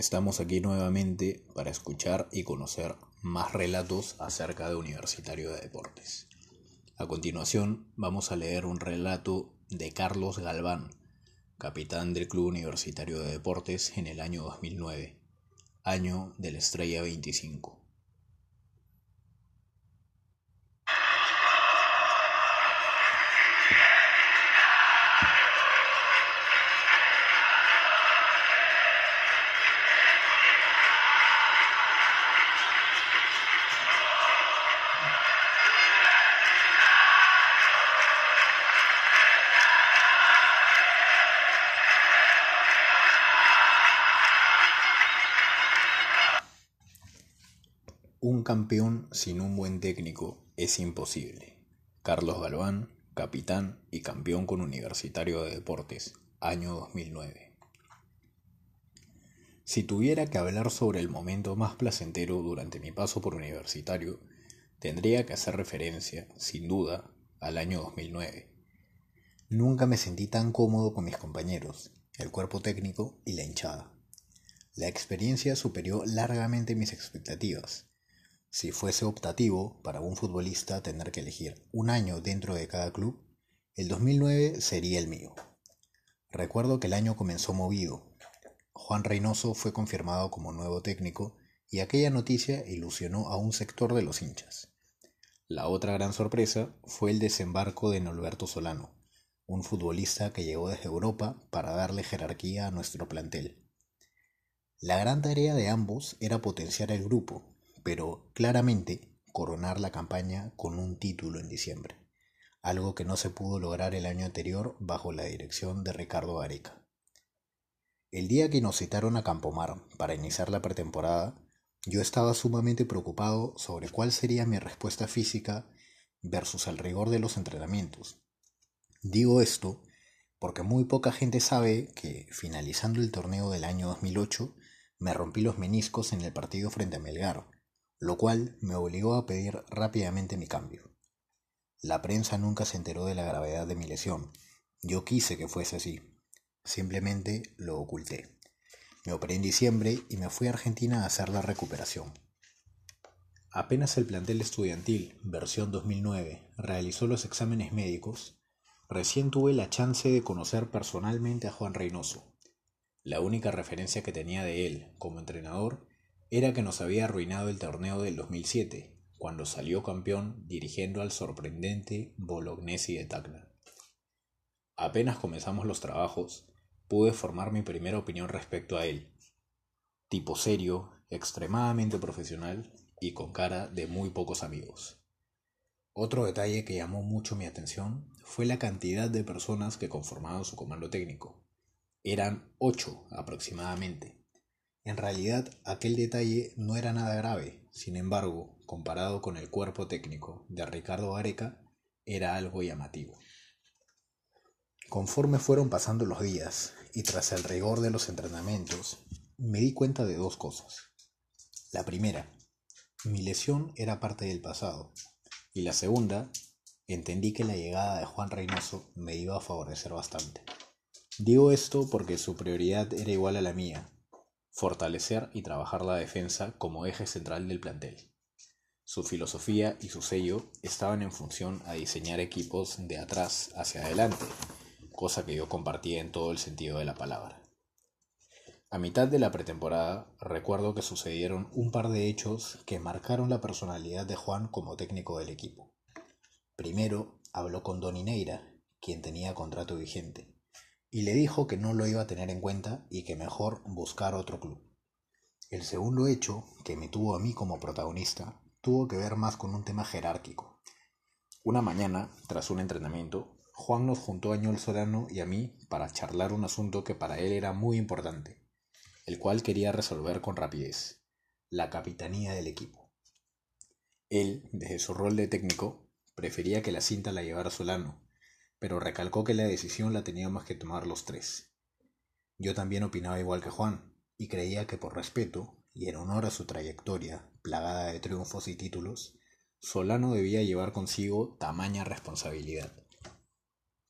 Estamos aquí nuevamente para escuchar y conocer más relatos acerca de Universitario de Deportes. A continuación vamos a leer un relato de Carlos Galván, capitán del Club Universitario de Deportes en el año 2009, año de la estrella 25. Un campeón sin un buen técnico es imposible. Carlos Galván, capitán y campeón con Universitario de Deportes, año 2009. Si tuviera que hablar sobre el momento más placentero durante mi paso por Universitario, tendría que hacer referencia, sin duda, al año 2009. Nunca me sentí tan cómodo con mis compañeros, el cuerpo técnico y la hinchada. La experiencia superó largamente mis expectativas si fuese optativo para un futbolista tener que elegir un año dentro de cada club, el 2009 sería el mío. Recuerdo que el año comenzó movido. Juan Reynoso fue confirmado como nuevo técnico y aquella noticia ilusionó a un sector de los hinchas. La otra gran sorpresa fue el desembarco de Norberto Solano, un futbolista que llegó desde Europa para darle jerarquía a nuestro plantel. La gran tarea de ambos era potenciar el grupo pero claramente coronar la campaña con un título en diciembre, algo que no se pudo lograr el año anterior bajo la dirección de Ricardo Areca. El día que nos citaron a Campomar para iniciar la pretemporada, yo estaba sumamente preocupado sobre cuál sería mi respuesta física versus el rigor de los entrenamientos. Digo esto porque muy poca gente sabe que, finalizando el torneo del año 2008, me rompí los meniscos en el partido frente a Melgar, lo cual me obligó a pedir rápidamente mi cambio. La prensa nunca se enteró de la gravedad de mi lesión. Yo quise que fuese así. Simplemente lo oculté. Me operé en diciembre y me fui a Argentina a hacer la recuperación. Apenas el plantel estudiantil, versión 2009, realizó los exámenes médicos, recién tuve la chance de conocer personalmente a Juan Reynoso. La única referencia que tenía de él como entrenador era que nos había arruinado el torneo del 2007, cuando salió campeón dirigiendo al sorprendente Bolognesi de Tacna. Apenas comenzamos los trabajos, pude formar mi primera opinión respecto a él. Tipo serio, extremadamente profesional y con cara de muy pocos amigos. Otro detalle que llamó mucho mi atención fue la cantidad de personas que conformaban su comando técnico. Eran ocho aproximadamente en realidad aquel detalle no era nada grave, sin embargo, comparado con el cuerpo técnico de Ricardo Areca, era algo llamativo. Conforme fueron pasando los días y tras el rigor de los entrenamientos, me di cuenta de dos cosas. La primera, mi lesión era parte del pasado. Y la segunda, entendí que la llegada de Juan Reynoso me iba a favorecer bastante. Digo esto porque su prioridad era igual a la mía, fortalecer y trabajar la defensa como eje central del plantel. Su filosofía y su sello estaban en función a diseñar equipos de atrás hacia adelante, cosa que yo compartía en todo el sentido de la palabra. A mitad de la pretemporada recuerdo que sucedieron un par de hechos que marcaron la personalidad de Juan como técnico del equipo. Primero habló con Don Neira, quien tenía contrato vigente y le dijo que no lo iba a tener en cuenta y que mejor buscar otro club. El segundo hecho, que me tuvo a mí como protagonista, tuvo que ver más con un tema jerárquico. Una mañana, tras un entrenamiento, Juan nos juntó a Ñol Solano y a mí para charlar un asunto que para él era muy importante, el cual quería resolver con rapidez, la capitanía del equipo. Él, desde su rol de técnico, prefería que la cinta la llevara Solano, pero recalcó que la decisión la teníamos que tomar los tres. Yo también opinaba igual que Juan, y creía que por respeto, y en honor a su trayectoria, plagada de triunfos y títulos, Solano debía llevar consigo tamaña responsabilidad.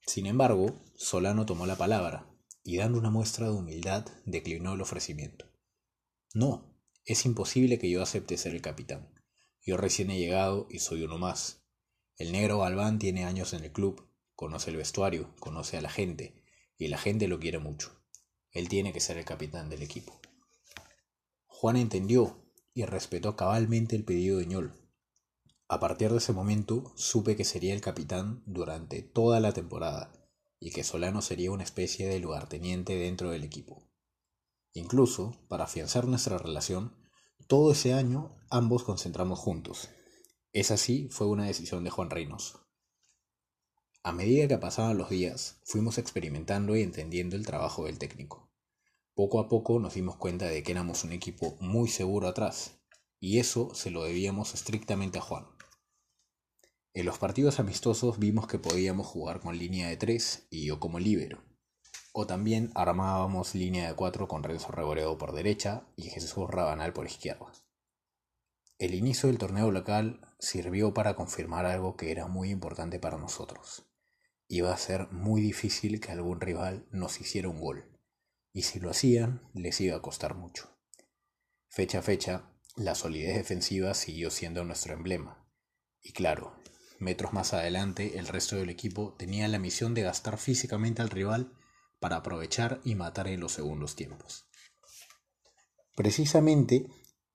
Sin embargo, Solano tomó la palabra, y dando una muestra de humildad, declinó el ofrecimiento. No, es imposible que yo acepte ser el capitán. Yo recién he llegado y soy uno más. El negro Galván tiene años en el club, conoce el vestuario, conoce a la gente, y la gente lo quiere mucho. Él tiene que ser el capitán del equipo. Juan entendió y respetó cabalmente el pedido de Ñol. A partir de ese momento supe que sería el capitán durante toda la temporada y que Solano sería una especie de lugarteniente dentro del equipo. Incluso, para afianzar nuestra relación, todo ese año ambos concentramos juntos. Esa sí fue una decisión de Juan Reynoso. A medida que pasaban los días, fuimos experimentando y entendiendo el trabajo del técnico. Poco a poco nos dimos cuenta de que éramos un equipo muy seguro atrás, y eso se lo debíamos estrictamente a Juan. En los partidos amistosos vimos que podíamos jugar con línea de 3 y yo como líbero. O también armábamos línea de 4 con Renzo Reboredo por derecha y Jesús Rabanal por izquierda. El inicio del torneo local sirvió para confirmar algo que era muy importante para nosotros. Iba a ser muy difícil que algún rival nos hiciera un gol, y si lo hacían, les iba a costar mucho. Fecha a fecha, la solidez defensiva siguió siendo nuestro emblema. Y claro, metros más adelante, el resto del equipo tenía la misión de gastar físicamente al rival para aprovechar y matar en los segundos tiempos. Precisamente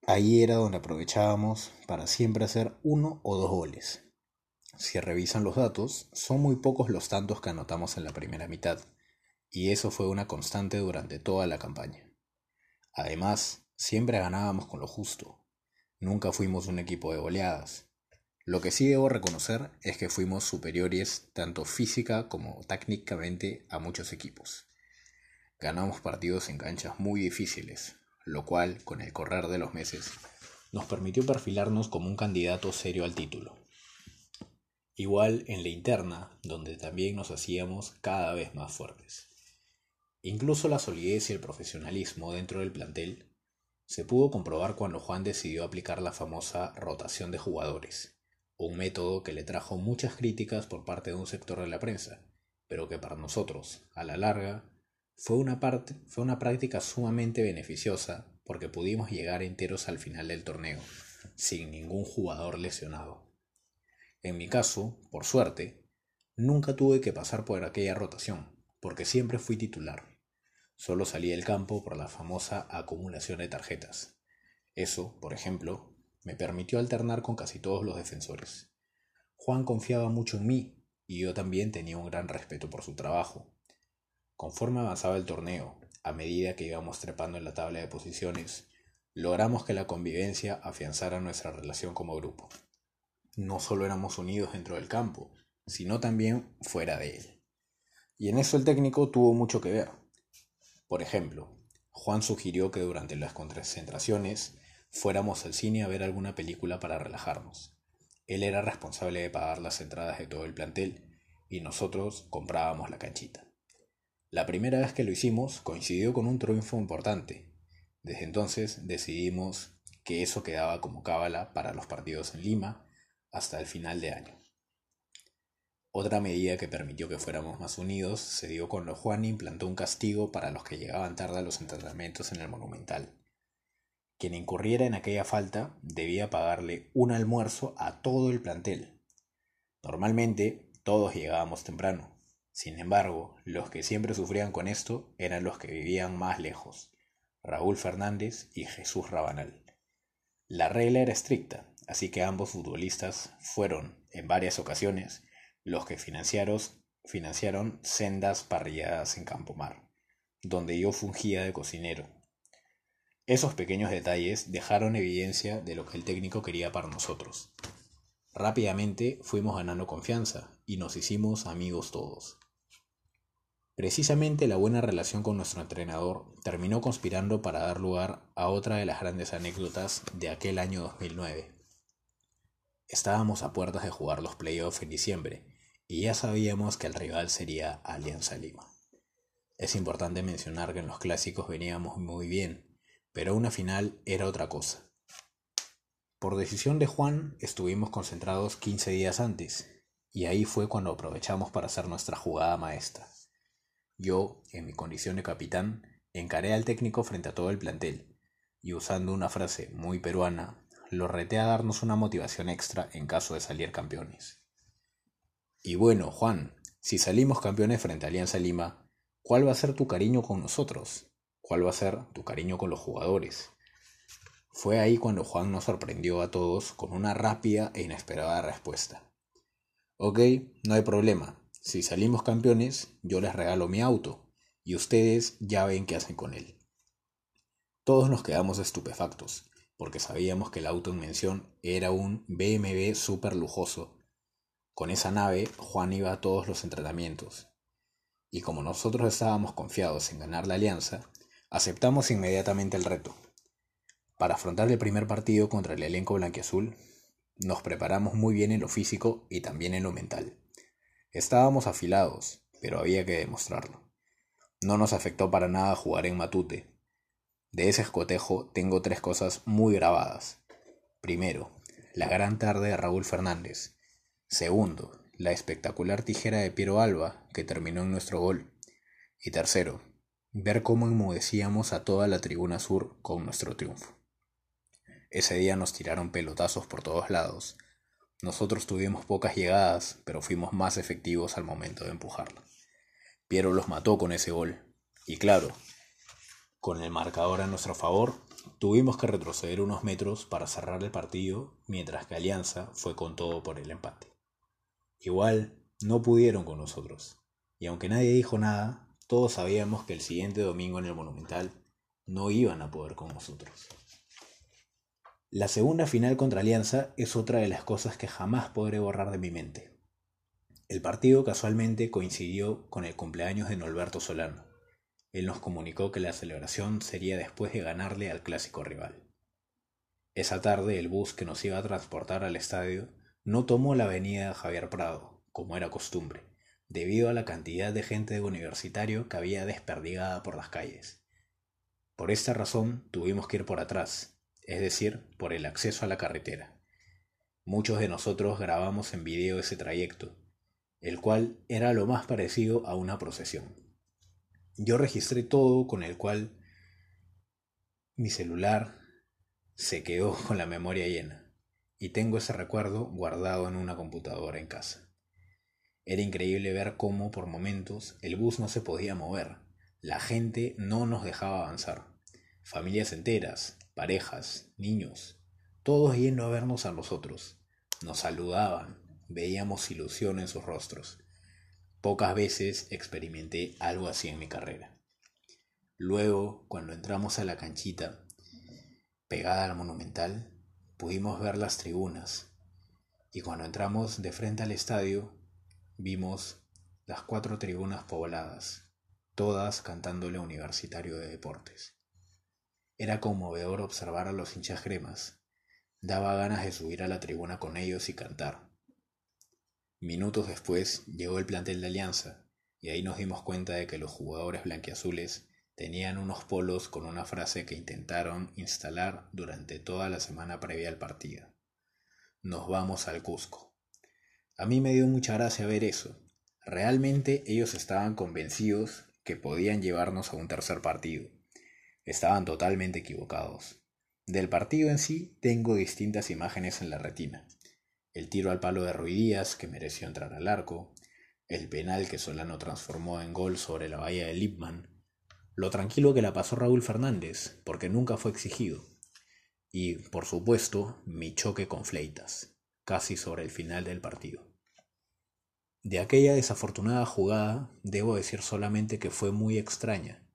ahí era donde aprovechábamos para siempre hacer uno o dos goles. Si revisan los datos, son muy pocos los tantos que anotamos en la primera mitad, y eso fue una constante durante toda la campaña. Además, siempre ganábamos con lo justo. Nunca fuimos un equipo de goleadas. Lo que sí debo reconocer es que fuimos superiores tanto física como técnicamente a muchos equipos. Ganamos partidos en canchas muy difíciles, lo cual, con el correr de los meses, nos permitió perfilarnos como un candidato serio al título. Igual en la interna, donde también nos hacíamos cada vez más fuertes. Incluso la solidez y el profesionalismo dentro del plantel se pudo comprobar cuando Juan decidió aplicar la famosa rotación de jugadores un método que le trajo muchas críticas por parte de un sector de la prensa, pero que para nosotros, a la larga, fue una, parte, fue una práctica sumamente beneficiosa porque pudimos llegar enteros al final del torneo, sin ningún jugador lesionado. En mi caso, por suerte, nunca tuve que pasar por aquella rotación, porque siempre fui titular. Solo salí del campo por la famosa acumulación de tarjetas. Eso, por ejemplo, me permitió alternar con casi todos los defensores. Juan confiaba mucho en mí y yo también tenía un gran respeto por su trabajo. Conforme avanzaba el torneo, a medida que íbamos trepando en la tabla de posiciones, logramos que la convivencia afianzara nuestra relación como grupo. No solo éramos unidos dentro del campo, sino también fuera de él. Y en eso el técnico tuvo mucho que ver. Por ejemplo, Juan sugirió que durante las concentraciones fuéramos al cine a ver alguna película para relajarnos. Él era responsable de pagar las entradas de todo el plantel y nosotros comprábamos la canchita. La primera vez que lo hicimos coincidió con un triunfo importante. Desde entonces decidimos que eso quedaba como cábala para los partidos en Lima hasta el final de año. Otra medida que permitió que fuéramos más unidos se dio cuando Juan implantó un castigo para los que llegaban tarde a los entrenamientos en el Monumental. Quien incurriera en aquella falta debía pagarle un almuerzo a todo el plantel. Normalmente todos llegábamos temprano. Sin embargo, los que siempre sufrían con esto eran los que vivían más lejos, Raúl Fernández y Jesús Rabanal. La regla era estricta, así que ambos futbolistas fueron, en varias ocasiones, los que financiaron, sendas parrilladas en Campomar, donde yo fungía de cocinero esos pequeños detalles dejaron evidencia de lo que el técnico quería para nosotros. Rápidamente fuimos ganando confianza y nos hicimos amigos todos. Precisamente la buena relación con nuestro entrenador terminó conspirando para dar lugar a otra de las grandes anécdotas de aquel año 2009. Estábamos a puertas de jugar los playoffs en diciembre y ya sabíamos que el rival sería Alianza Lima. Es importante mencionar que en los clásicos veníamos muy bien pero una final era otra cosa. Por decisión de Juan estuvimos concentrados 15 días antes, y ahí fue cuando aprovechamos para hacer nuestra jugada maestra. Yo, en mi condición de capitán, encaré al técnico frente a todo el plantel, y usando una frase muy peruana, lo reté a darnos una motivación extra en caso de salir campeones. Y bueno, Juan, si salimos campeones frente a Alianza Lima, ¿cuál va a ser tu cariño con nosotros? ¿Cuál va a ser tu cariño con los jugadores? Fue ahí cuando Juan nos sorprendió a todos con una rápida e inesperada respuesta. Ok, no hay problema. Si salimos campeones, yo les regalo mi auto y ustedes ya ven qué hacen con él. Todos nos quedamos estupefactos, porque sabíamos que el auto en mención era un BMW súper lujoso. Con esa nave, Juan iba a todos los entrenamientos. Y como nosotros estábamos confiados en ganar la alianza, aceptamos inmediatamente el reto. Para afrontar el primer partido contra el elenco blanquiazul, nos preparamos muy bien en lo físico y también en lo mental. Estábamos afilados, pero había que demostrarlo. No nos afectó para nada jugar en Matute. De ese escotejo tengo tres cosas muy grabadas. Primero, la gran tarde de Raúl Fernández. Segundo, la espectacular tijera de Piero Alba, que terminó en nuestro gol. Y tercero, ver cómo enmudecíamos a toda la tribuna sur con nuestro triunfo. Ese día nos tiraron pelotazos por todos lados, nosotros tuvimos pocas llegadas, pero fuimos más efectivos al momento de empujarla. Piero los mató con ese gol. Y claro, con el marcador a nuestro favor, tuvimos que retroceder unos metros para cerrar el partido, mientras que Alianza fue con todo por el empate. Igual, no pudieron con nosotros. Y aunque nadie dijo nada, todos sabíamos que el siguiente domingo en el Monumental no iban a poder con nosotros. La segunda final contra Alianza es otra de las cosas que jamás podré borrar de mi mente. El partido casualmente coincidió con el cumpleaños de Norberto Solano. Él nos comunicó que la celebración sería después de ganarle al clásico rival. Esa tarde el bus que nos iba a transportar al estadio no tomó la avenida Javier Prado, como era costumbre, debido a la cantidad de gente de universitario que había desperdigada por las calles. Por esta razón tuvimos que ir por atrás, es decir, por el acceso a la carretera. Muchos de nosotros grabamos en video ese trayecto, el cual era lo más parecido a una procesión. Yo registré todo con el cual mi celular se quedó con la memoria llena y tengo ese recuerdo guardado en una computadora en casa. Era increíble ver cómo por momentos el bus no se podía mover, la gente no nos dejaba avanzar, familias enteras, parejas, niños, todos yendo a vernos a nosotros. Nos saludaban, veíamos ilusión en sus rostros. Pocas veces experimenté algo así en mi carrera. Luego, cuando entramos a la canchita, pegada al monumental, pudimos ver las tribunas. Y cuando entramos de frente al estadio, vimos las cuatro tribunas pobladas, todas cantándole Universitario de Deportes. Era conmovedor observar a los hinchas cremas. Daba ganas de subir a la tribuna con ellos y cantar. Minutos después llegó el plantel de Alianza, y ahí nos dimos cuenta de que los jugadores blanquiazules tenían unos polos con una frase que intentaron instalar durante toda la semana previa al partido. Nos vamos al Cusco. A mí me dio mucha gracia ver eso. Realmente ellos estaban convencidos que podían llevarnos a un tercer partido. Estaban totalmente equivocados. Del partido en sí tengo distintas imágenes en la retina. El tiro al palo de Ruidías, que mereció entrar al arco, el penal que Solano transformó en gol sobre la bahía de Lipman, lo tranquilo que la pasó Raúl Fernández, porque nunca fue exigido, y, por supuesto, mi choque con Fleitas, casi sobre el final del partido. De aquella desafortunada jugada, debo decir solamente que fue muy extraña,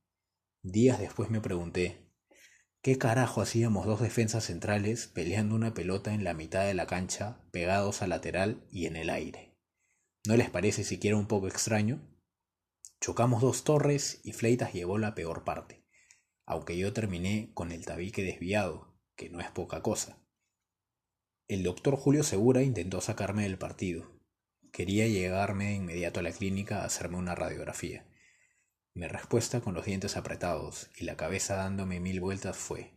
Días después me pregunté, ¿qué carajo hacíamos dos defensas centrales peleando una pelota en la mitad de la cancha, pegados al lateral y en el aire? ¿No les parece siquiera un poco extraño? Chocamos dos torres y Fleitas llevó la peor parte, aunque yo terminé con el tabique desviado, que no es poca cosa. El doctor Julio Segura intentó sacarme del partido. Quería llegarme de inmediato a la clínica a hacerme una radiografía. Mi respuesta con los dientes apretados y la cabeza dándome mil vueltas fue,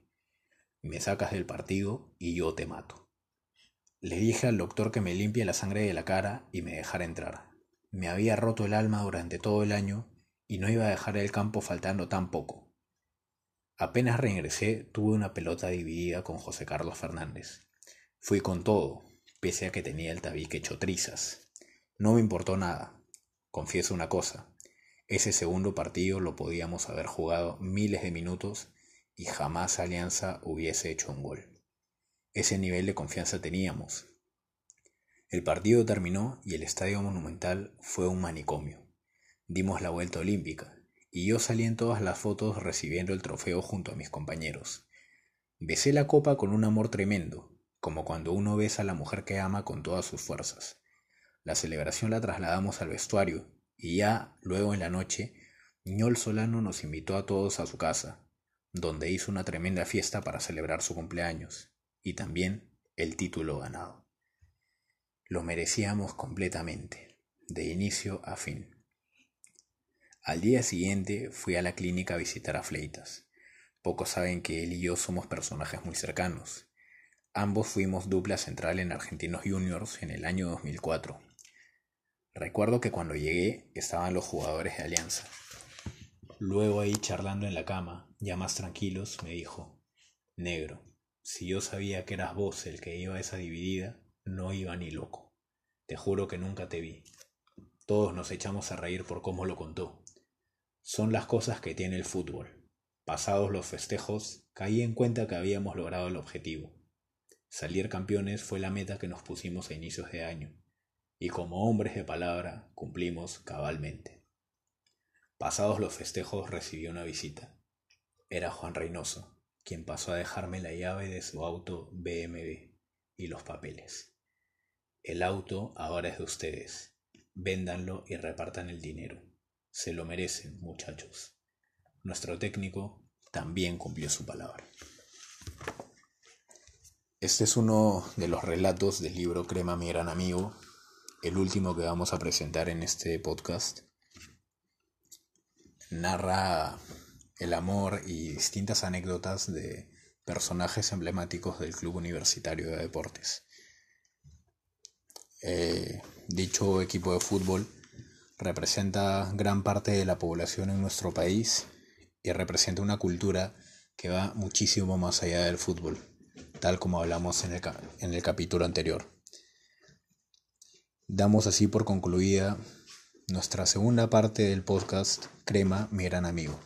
me sacas del partido y yo te mato. Le dije al doctor que me limpie la sangre de la cara y me dejara entrar. Me había roto el alma durante todo el año y no iba a dejar el campo faltando tan poco. Apenas regresé, tuve una pelota dividida con José Carlos Fernández. Fui con todo, pese a que tenía el tabique hecho trizas. No me importó nada. Confieso una cosa, ese segundo partido lo podíamos haber jugado miles de minutos y jamás Alianza hubiese hecho un gol. Ese nivel de confianza teníamos. El partido terminó y el Estadio Monumental fue un manicomio. Dimos la vuelta olímpica y yo salí en todas las fotos recibiendo el trofeo junto a mis compañeros. Besé la copa con un amor tremendo, como cuando uno besa a la mujer que ama con todas sus fuerzas. La celebración la trasladamos al vestuario y ya luego en la noche, Ñol Solano nos invitó a todos a su casa, donde hizo una tremenda fiesta para celebrar su cumpleaños y también el título ganado. Lo merecíamos completamente, de inicio a fin. Al día siguiente fui a la clínica a visitar a Fleitas. Pocos saben que él y yo somos personajes muy cercanos. Ambos fuimos dupla central en Argentinos Juniors en el año 2004. Recuerdo que cuando llegué estaban los jugadores de Alianza. Luego ahí charlando en la cama, ya más tranquilos, me dijo, Negro, si yo sabía que eras vos el que iba a esa dividida, no iba ni loco. Te juro que nunca te vi. Todos nos echamos a reír por cómo lo contó. Son las cosas que tiene el fútbol. Pasados los festejos, caí en cuenta que habíamos logrado el objetivo. Salir campeones fue la meta que nos pusimos a inicios de año, y como hombres de palabra cumplimos cabalmente. Pasados los festejos recibí una visita. Era Juan Reynoso, quien pasó a dejarme la llave de su auto BMW y los papeles. El auto ahora es de ustedes. Véndanlo y repartan el dinero. Se lo merecen, muchachos. Nuestro técnico también cumplió su palabra. Este es uno de los relatos del libro Crema, mi gran amigo, el último que vamos a presentar en este podcast. Narra el amor y distintas anécdotas de personajes emblemáticos del Club Universitario de Deportes. Eh, dicho equipo de fútbol representa gran parte de la población en nuestro país y representa una cultura que va muchísimo más allá del fútbol, tal como hablamos en el, en el capítulo anterior. Damos así por concluida nuestra segunda parte del podcast Crema, mi gran amigo.